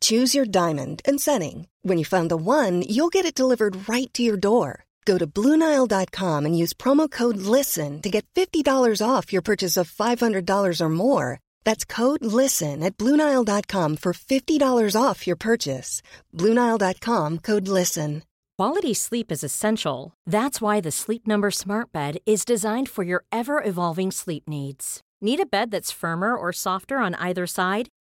Choose your diamond and setting. When you find the one, you'll get it delivered right to your door. Go to Bluenile.com and use promo code LISTEN to get $50 off your purchase of $500 or more. That's code LISTEN at Bluenile.com for $50 off your purchase. Bluenile.com code LISTEN. Quality sleep is essential. That's why the Sleep Number Smart Bed is designed for your ever evolving sleep needs. Need a bed that's firmer or softer on either side?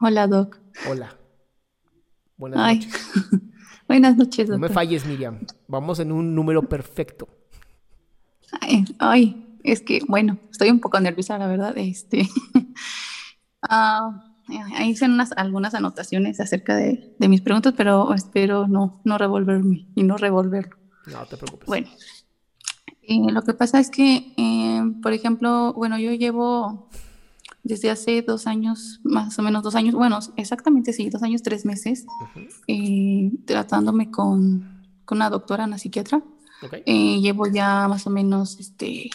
Hola, Doc. Hola. Buenas Ay. noches. Buenas noches, No me doctor. falles, Miriam. Vamos en un número perfecto. Ay, ay, es que, bueno, estoy un poco nerviosa, la verdad. Este, ah, ahí hice unas, algunas anotaciones acerca de, de mis preguntas, pero espero no, no revolverme y no revolverlo. No te preocupes. Bueno, eh, lo que pasa es que, eh, por ejemplo, bueno, yo llevo desde hace dos años, más o menos dos años, bueno, exactamente sí, dos años, tres meses, eh, tratándome con, con una doctora, una psiquiatra. Ok. Eh, llevo ya más o menos este,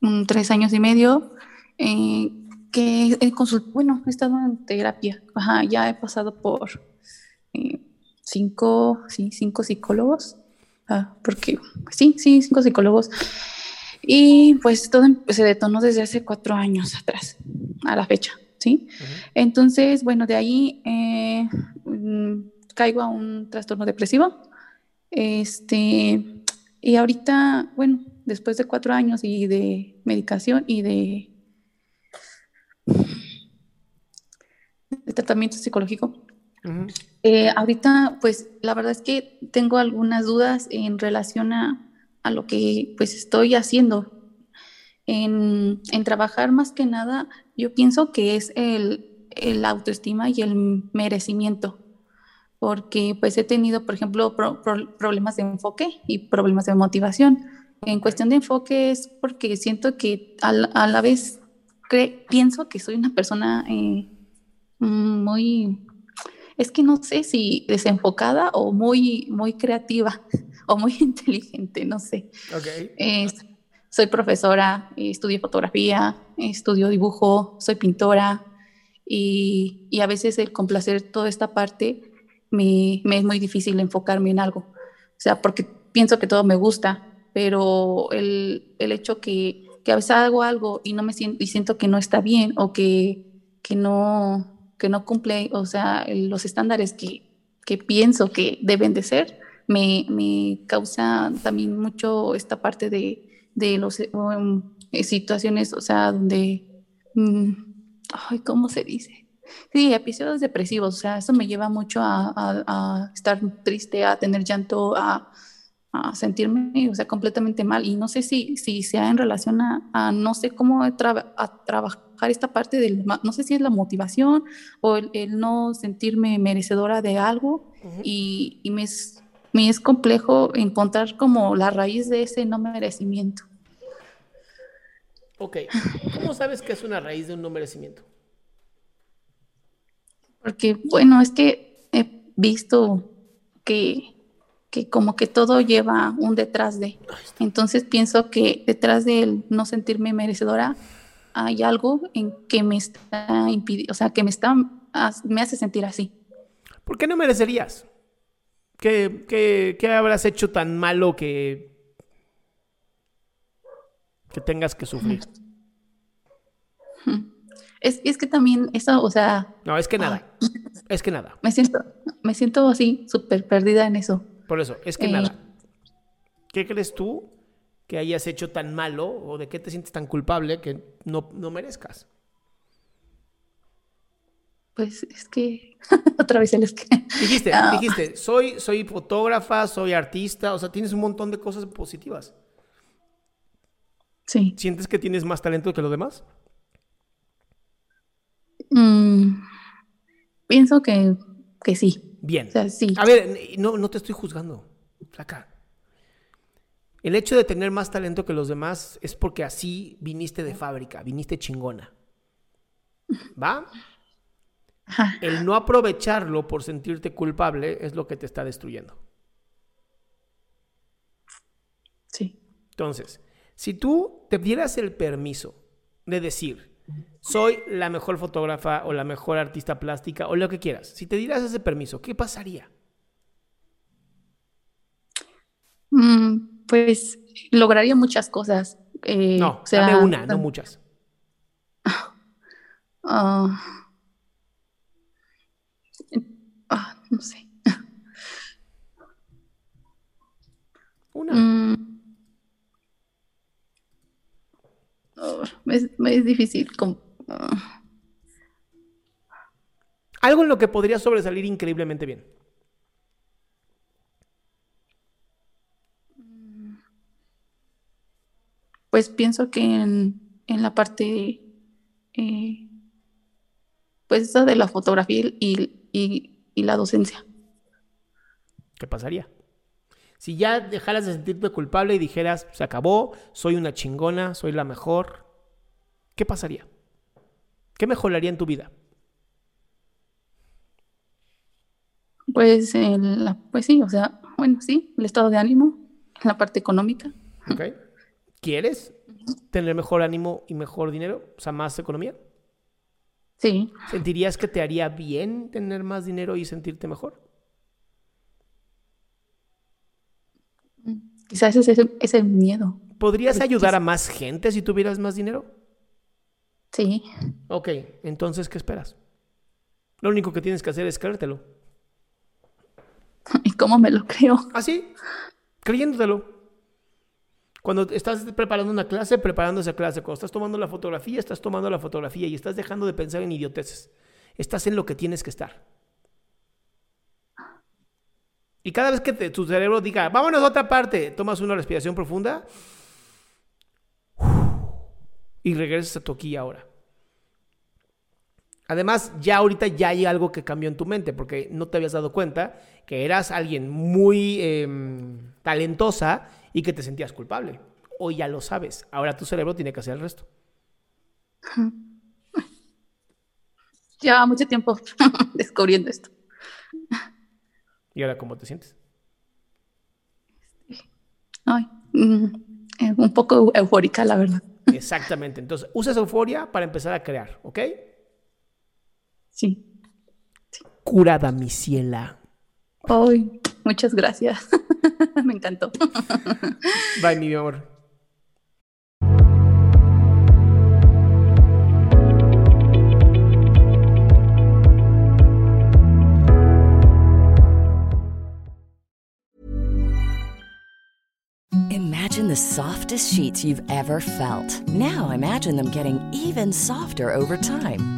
un tres años y medio eh, que he consult- bueno, he estado en terapia. Ajá, ya he pasado por cinco, sí, cinco psicólogos. Ah, porque sí, sí, cinco psicólogos. Y pues todo em- se detonó desde hace cuatro años atrás, a la fecha, ¿sí? Entonces, bueno, de ahí eh, caigo a un trastorno depresivo. Este, y ahorita, bueno, después de cuatro años y de medicación y de, de tratamiento psicológico, eh, ahorita, pues la verdad es que tengo algunas dudas en relación a, lo que pues estoy haciendo. En, en trabajar más que nada, yo pienso que es el, el autoestima y el merecimiento, porque pues he tenido, por ejemplo, pro- pro- problemas de enfoque y problemas de motivación. En cuestión de enfoque es porque siento que a la, a la vez cre- pienso que soy una persona eh, muy es que no sé si desenfocada o muy, muy creativa o muy inteligente, no sé. Ok. Es- soy profesora, eh, estudio fotografía, estudio dibujo, soy pintora y, y a veces el complacer toda esta parte me, me es muy difícil enfocarme en algo. O sea, porque pienso que todo me gusta, pero el, el hecho que, que a veces hago algo y no me siento, y siento que no está bien o que, que no, que no cumple, o sea, los estándares que, que pienso que deben de ser, me, me causa también mucho esta parte de, de los um, eh, situaciones, o sea, donde, mm, ay, ¿cómo se dice? Sí, episodios depresivos, o sea, eso me lleva mucho a, a- a estar triste, a tener llanto, a, a sentirme, o sea, completamente mal. Y no sé si, si sea en relación a, no sé cómo tra- a trabajar esta parte del, no sé si es la motivación o el, el no sentirme merecedora de algo. Y, y me, es, me es complejo encontrar como la raíz de ese no merecimiento. Ok. ¿Cómo sabes que es una raíz de un no merecimiento? Porque, bueno, es que he visto que, que como que todo lleva un detrás de. Entonces pienso que detrás del no sentirme merecedora hay algo en que me está impidiendo, o sea, que me está, me hace sentir así. ¿Por qué no merecerías? ¿Qué, qué, qué habrás hecho tan malo que, que tengas que sufrir? Es, es que también eso, o sea, No, es que nada. Es que nada. me siento, me siento así, súper perdida en eso. Por eso, es que Eh. nada. ¿Qué crees tú que hayas hecho tan malo o de qué te sientes tan culpable que no, no merezcas? Pues es que otra vez el es que. Dijiste, Ah. dijiste, soy, soy fotógrafa, soy artista, o sea, tienes un montón de cosas positivas. Sí. ¿Sientes que tienes más talento que los demás? Mm, pienso que, que sí. Bien. O sea, sí. A ver, no, no te estoy juzgando, flaca. El hecho de tener más talento que los demás es porque así viniste de fábrica, viniste chingona. ¿Va? El no aprovecharlo por sentirte culpable es lo que te está destruyendo. Sí. Entonces, si tú te dieras el permiso de decir, soy la mejor fotógrafa o la mejor artista plástica o lo que quieras, si te dieras ese permiso, ¿qué pasaría? Mm, pues lograría muchas cosas. eh, No, o sea, dame una, no muchas. ah, ah, no sé. Una. Mm. Oh, es, es difícil. como- ah, Algo en lo que podría sobresalir increíblemente bien. pues pienso que en, en la parte, eh, pues esa de la fotografía y, y, y la docencia. ¿Qué pasaría? Si ya dejaras de sentirte culpable y dijeras, se acabó, soy una chingona, soy la mejor, ¿qué pasaría? ¿Qué mejoraría en tu vida? Pues, el- pues sí, o sea, bueno, sí, el estado de ánimo, la parte económica. ¿Quieres tener mejor ánimo y mejor dinero? O sea, más economía. Sí, ¿Sentirías que te haría bien tener más dinero y sentirte mejor? quizás ese es el, ese miedo. ¿Podrías ayudar a más gente si tuvieras más dinero? Sí, Ok, entonces, ¿qué esperas? Lo único que tienes que hacer es creértelo. ¿y cómo me lo creo? Así, creyéndotelo. Cuando estás preparando una clase, preparando esa clase. Cuando estás tomando la fotografía, estás tomando la fotografía y estás dejando de pensar en idioteces. Estás en lo que tienes que estar. Y cada vez que te- tu cerebro diga, vámonos a otra parte, tomas una respiración profunda y regresas a tu aquí ahora. Además, ya ahorita ya hay algo que cambió en tu mente, porque no te habías dado cuenta que eras alguien muy em, talentosa y que te sentías culpable. Hoy ya lo sabes. Ahora tu cerebro tiene que hacer el resto. Lleva mucho tiempo descubriendo esto. ¿Y ahora cómo te sientes? Ay, mm, eh, un poco eufórica, la verdad. Exactamente. Entonces, usa esa euforia para empezar a crear, ¿ok? Sí. Curada, mi ciela. Ay, muchas gracias. me encantó. Bye, mi amor. Imagine the softest sheets you've ever felt. Now imagine them getting even softer over time.